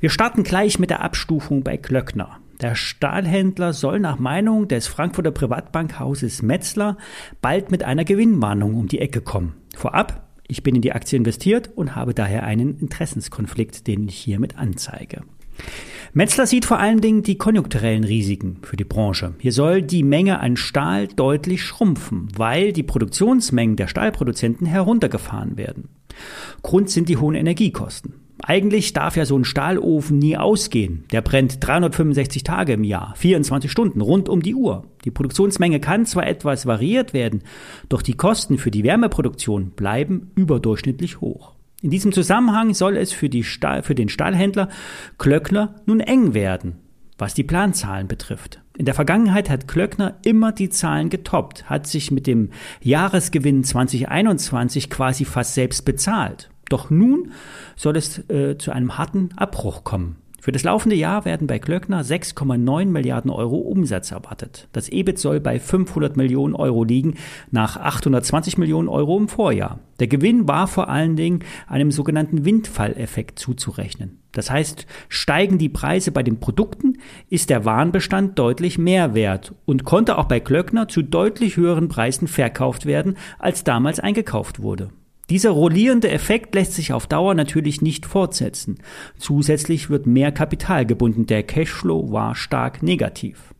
Wir starten gleich mit der Abstufung bei Klöckner. Der Stahlhändler soll nach Meinung des Frankfurter Privatbankhauses Metzler bald mit einer Gewinnwarnung um die Ecke kommen. Vorab, ich bin in die Aktie investiert und habe daher einen Interessenskonflikt, den ich hiermit anzeige. Metzler sieht vor allen Dingen die konjunkturellen Risiken für die Branche. Hier soll die Menge an Stahl deutlich schrumpfen, weil die Produktionsmengen der Stahlproduzenten heruntergefahren werden. Grund sind die hohen Energiekosten. Eigentlich darf ja so ein Stahlofen nie ausgehen. Der brennt 365 Tage im Jahr, 24 Stunden, rund um die Uhr. Die Produktionsmenge kann zwar etwas variiert werden, doch die Kosten für die Wärmeproduktion bleiben überdurchschnittlich hoch. In diesem Zusammenhang soll es für, Stahl, für den Stahlhändler Klöckner nun eng werden, was die Planzahlen betrifft. In der Vergangenheit hat Klöckner immer die Zahlen getoppt, hat sich mit dem Jahresgewinn 2021 quasi fast selbst bezahlt. Doch nun soll es äh, zu einem harten Abbruch kommen. Für das laufende Jahr werden bei Klöckner 6,9 Milliarden Euro Umsatz erwartet. Das EBIT soll bei 500 Millionen Euro liegen, nach 820 Millionen Euro im Vorjahr. Der Gewinn war vor allen Dingen einem sogenannten Windfalleffekt zuzurechnen. Das heißt, steigen die Preise bei den Produkten, ist der Warenbestand deutlich mehr wert und konnte auch bei Klöckner zu deutlich höheren Preisen verkauft werden, als damals eingekauft wurde. Dieser rollierende Effekt lässt sich auf Dauer natürlich nicht fortsetzen. Zusätzlich wird mehr Kapital gebunden. Der Cashflow war stark negativ.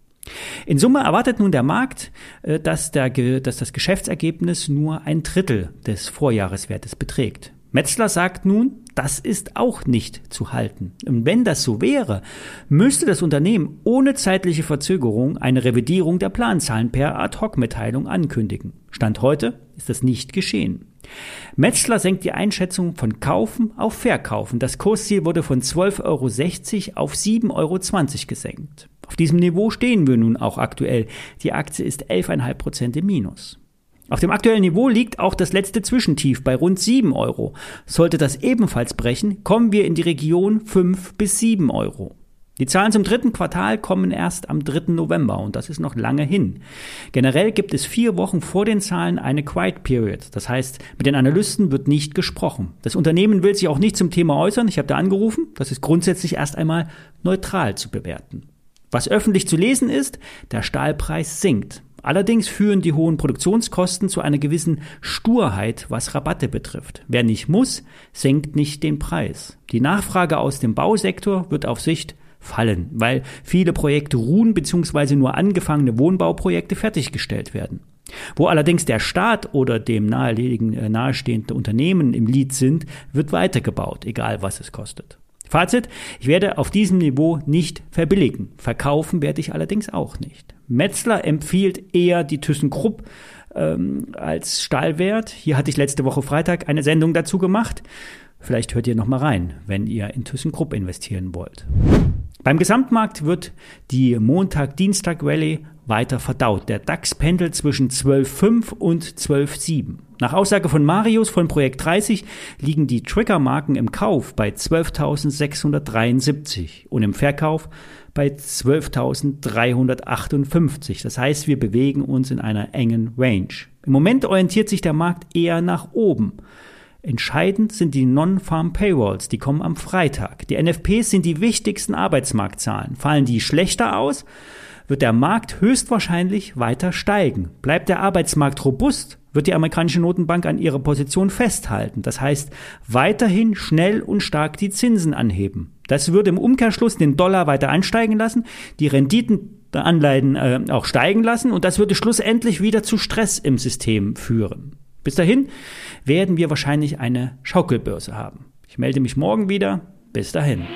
In Summe erwartet nun der Markt, äh, dass, der, dass das Geschäftsergebnis nur ein Drittel des Vorjahreswertes beträgt. Metzler sagt nun, das ist auch nicht zu halten. Und wenn das so wäre, müsste das Unternehmen ohne zeitliche Verzögerung eine Revidierung der Planzahlen per Ad-Hoc-Mitteilung ankündigen. Stand heute ist das nicht geschehen. Metzler senkt die Einschätzung von Kaufen auf Verkaufen. Das Kursziel wurde von 12,60 Euro auf 7,20 Euro gesenkt. Auf diesem Niveau stehen wir nun auch aktuell. Die Aktie ist 11,5 Prozent im Minus. Auf dem aktuellen Niveau liegt auch das letzte Zwischentief bei rund 7 Euro. Sollte das ebenfalls brechen, kommen wir in die Region 5 bis 7 Euro. Die Zahlen zum dritten Quartal kommen erst am 3. November und das ist noch lange hin. Generell gibt es vier Wochen vor den Zahlen eine Quiet Period. Das heißt, mit den Analysten wird nicht gesprochen. Das Unternehmen will sich auch nicht zum Thema äußern. Ich habe da angerufen. Das ist grundsätzlich erst einmal neutral zu bewerten. Was öffentlich zu lesen ist, der Stahlpreis sinkt. Allerdings führen die hohen Produktionskosten zu einer gewissen Sturheit, was Rabatte betrifft. Wer nicht muss, senkt nicht den Preis. Die Nachfrage aus dem Bausektor wird auf Sicht fallen, weil viele Projekte ruhen bzw. nur angefangene Wohnbauprojekte fertiggestellt werden. Wo allerdings der Staat oder dem äh, nahestehende Unternehmen im Lied sind, wird weitergebaut, egal was es kostet. Fazit, ich werde auf diesem Niveau nicht verbilligen. Verkaufen werde ich allerdings auch nicht. Metzler empfiehlt eher die ThyssenKrupp ähm, als Stahlwert. Hier hatte ich letzte Woche Freitag eine Sendung dazu gemacht. Vielleicht hört ihr noch mal rein, wenn ihr in ThyssenKrupp investieren wollt. Beim Gesamtmarkt wird die Montag-Dienstag-Rallye weiter verdaut. Der DAX pendelt zwischen 12,5 und 12,7. Nach Aussage von Marius von Projekt 30 liegen die Triggermarken im Kauf bei 12.673 und im Verkauf bei 12.358. Das heißt, wir bewegen uns in einer engen Range. Im Moment orientiert sich der Markt eher nach oben. Entscheidend sind die Non-Farm Payrolls, die kommen am Freitag. Die NFPs sind die wichtigsten Arbeitsmarktzahlen. Fallen die schlechter aus, wird der Markt höchstwahrscheinlich weiter steigen. Bleibt der Arbeitsmarkt robust, wird die amerikanische Notenbank an ihrer Position festhalten. Das heißt, weiterhin schnell und stark die Zinsen anheben. Das würde im Umkehrschluss den Dollar weiter ansteigen lassen, die Renditen der Anleihen äh, auch steigen lassen und das würde schlussendlich wieder zu Stress im System führen. Bis dahin werden wir wahrscheinlich eine Schaukelbörse haben. Ich melde mich morgen wieder. Bis dahin.